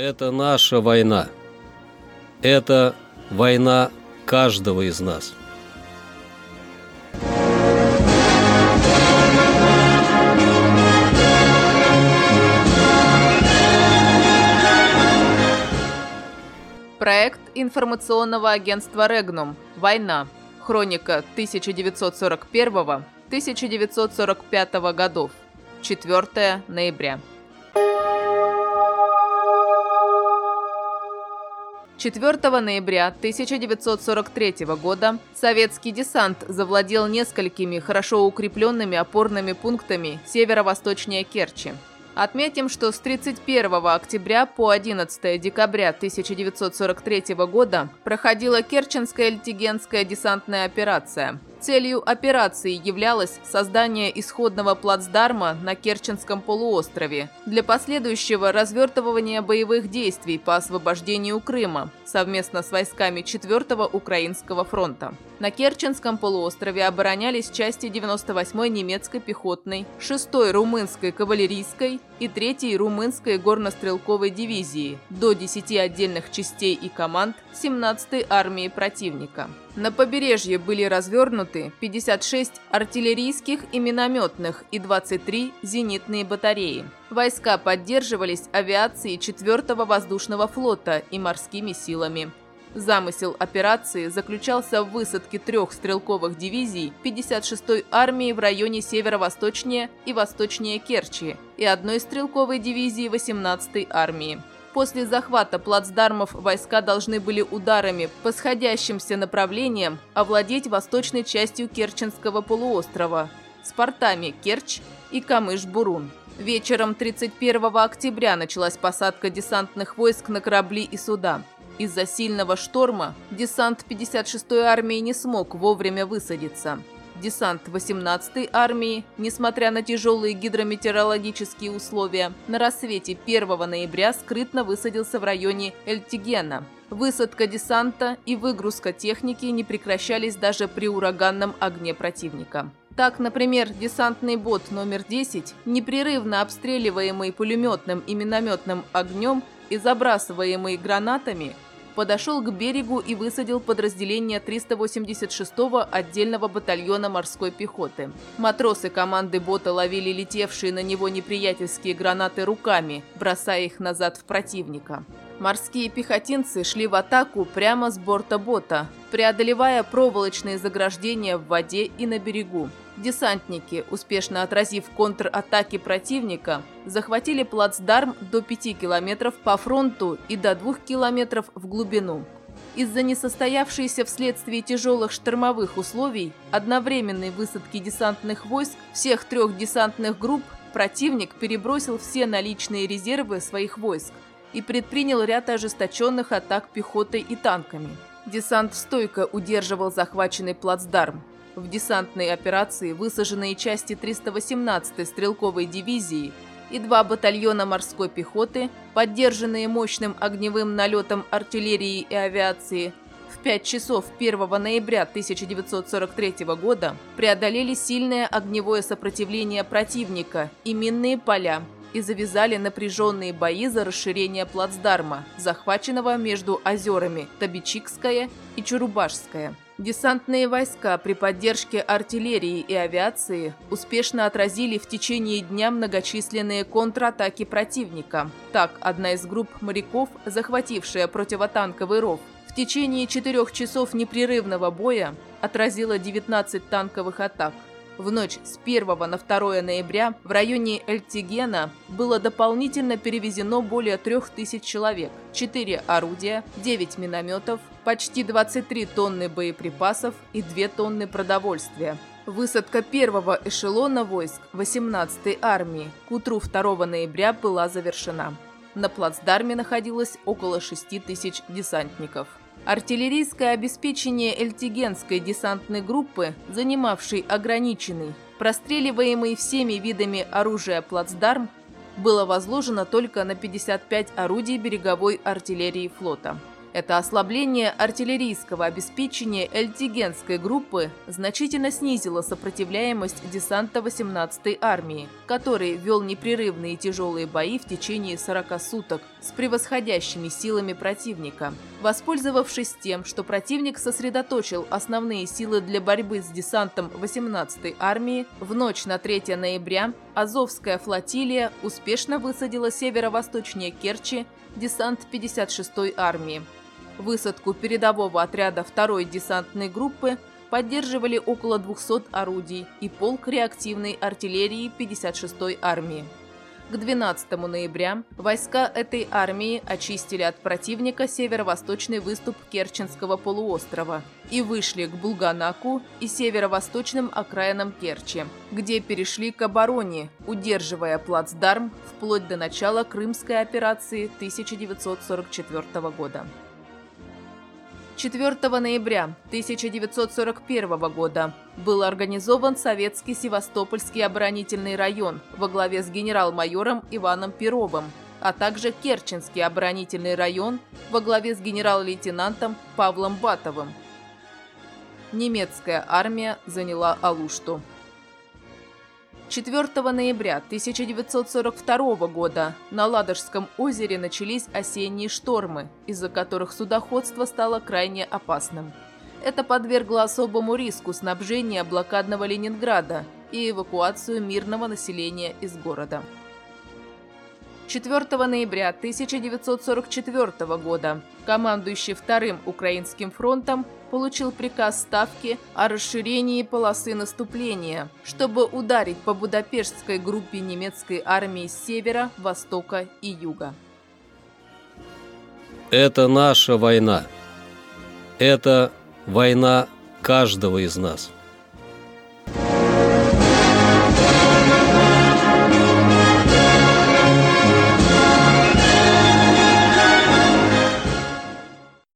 Это наша война. Это война каждого из нас. Проект информационного агентства «Регнум. Война. Хроника 1941-1945 годов. 4 ноября. 4 ноября 1943 года советский десант завладел несколькими хорошо укрепленными опорными пунктами северо-восточнее Керчи. Отметим, что с 31 октября по 11 декабря 1943 года проходила Керченская литигенская десантная операция. Целью операции являлось создание исходного плацдарма на Керченском полуострове для последующего развертывания боевых действий по освобождению Крыма совместно с войсками 4-го Украинского фронта. На Керченском полуострове оборонялись части 98-й немецкой пехотной, 6-й румынской кавалерийской и 3-й румынской горнострелковой дивизии, до 10 отдельных частей и команд 17-й армии противника. На побережье были развернуты 56 артиллерийских и минометных и 23 зенитные батареи. Войска поддерживались авиацией 4-го воздушного флота и морскими силами. Замысел операции заключался в высадке трех стрелковых дивизий 56-й армии в районе северо-восточнее и восточнее Керчи и одной стрелковой дивизии 18-й армии. После захвата плацдармов войска должны были ударами по сходящимся направлениям овладеть восточной частью Керченского полуострова с портами Керчь и Камыш-Бурун. Вечером 31 октября началась посадка десантных войск на корабли и суда. Из-за сильного шторма десант 56-й армии не смог вовремя высадиться. Десант 18-й армии, несмотря на тяжелые гидрометеорологические условия, на рассвете 1 ноября скрытно высадился в районе Эльтигена. Высадка десанта и выгрузка техники не прекращались даже при ураганном огне противника. Так, например, десантный бот номер 10, непрерывно обстреливаемый пулеметным и минометным огнем и забрасываемый гранатами, подошел к берегу и высадил подразделение 386-го отдельного батальона морской пехоты. Матросы команды бота ловили летевшие на него неприятельские гранаты руками, бросая их назад в противника. Морские пехотинцы шли в атаку прямо с борта бота, преодолевая проволочные заграждения в воде и на берегу. Десантники, успешно отразив контратаки противника, захватили плацдарм до 5 километров по фронту и до 2 километров в глубину. Из-за несостоявшейся вследствие тяжелых штормовых условий одновременной высадки десантных войск всех трех десантных групп противник перебросил все наличные резервы своих войск и предпринял ряд ожесточенных атак пехотой и танками. Десант стойко удерживал захваченный плацдарм. В десантной операции высаженные части 318-й стрелковой дивизии и два батальона морской пехоты, поддержанные мощным огневым налетом артиллерии и авиации, в 5 часов 1 ноября 1943 года преодолели сильное огневое сопротивление противника и минные поля и завязали напряженные бои за расширение плацдарма, захваченного между озерами Табичикская и Чурубашская. Десантные войска при поддержке артиллерии и авиации успешно отразили в течение дня многочисленные контратаки противника. Так, одна из групп моряков, захватившая противотанковый ров, в течение четырех часов непрерывного боя отразила 19 танковых атак. В ночь с 1 на 2 ноября в районе Эльтигена было дополнительно перевезено более 3000 человек, 4 орудия, 9 минометов, почти 23 тонны боеприпасов и 2 тонны продовольствия. Высадка первого эшелона войск 18-й армии к утру 2 ноября была завершена. На плацдарме находилось около 6 тысяч десантников. Артиллерийское обеспечение Эльтигенской десантной группы, занимавшей ограниченный, простреливаемый всеми видами оружия плацдарм, было возложено только на 55 орудий береговой артиллерии флота. Это ослабление артиллерийского обеспечения Эльтигенской группы значительно снизило сопротивляемость десанта 18-й армии, который вел непрерывные тяжелые бои в течение 40 суток с превосходящими силами противника. Воспользовавшись тем, что противник сосредоточил основные силы для борьбы с десантом 18-й армии, в ночь на 3 ноября Азовская флотилия успешно высадила северо-восточнее Керчи десант 56-й армии. Высадку передового отряда 2-й десантной группы поддерживали около 200 орудий и полк реактивной артиллерии 56-й армии. К 12 ноября войска этой армии очистили от противника северо-восточный выступ Керченского полуострова и вышли к Булганаку и северо-восточным окраинам Керчи, где перешли к обороне, удерживая плацдарм вплоть до начала Крымской операции 1944 года. 4 ноября 1941 года был организован Советский Севастопольский оборонительный район во главе с генерал-майором Иваном Перовым, а также Керченский оборонительный район во главе с генерал-лейтенантом Павлом Батовым. Немецкая армия заняла Алушту. 4 ноября 1942 года на Ладожском озере начались осенние штормы, из-за которых судоходство стало крайне опасным. Это подвергло особому риску снабжения блокадного Ленинграда и эвакуацию мирного населения из города. 4 ноября 1944 года командующий Вторым Украинским фронтом получил приказ Ставки о расширении полосы наступления, чтобы ударить по Будапештской группе немецкой армии с севера, востока и юга. Это наша война. Это война каждого из нас.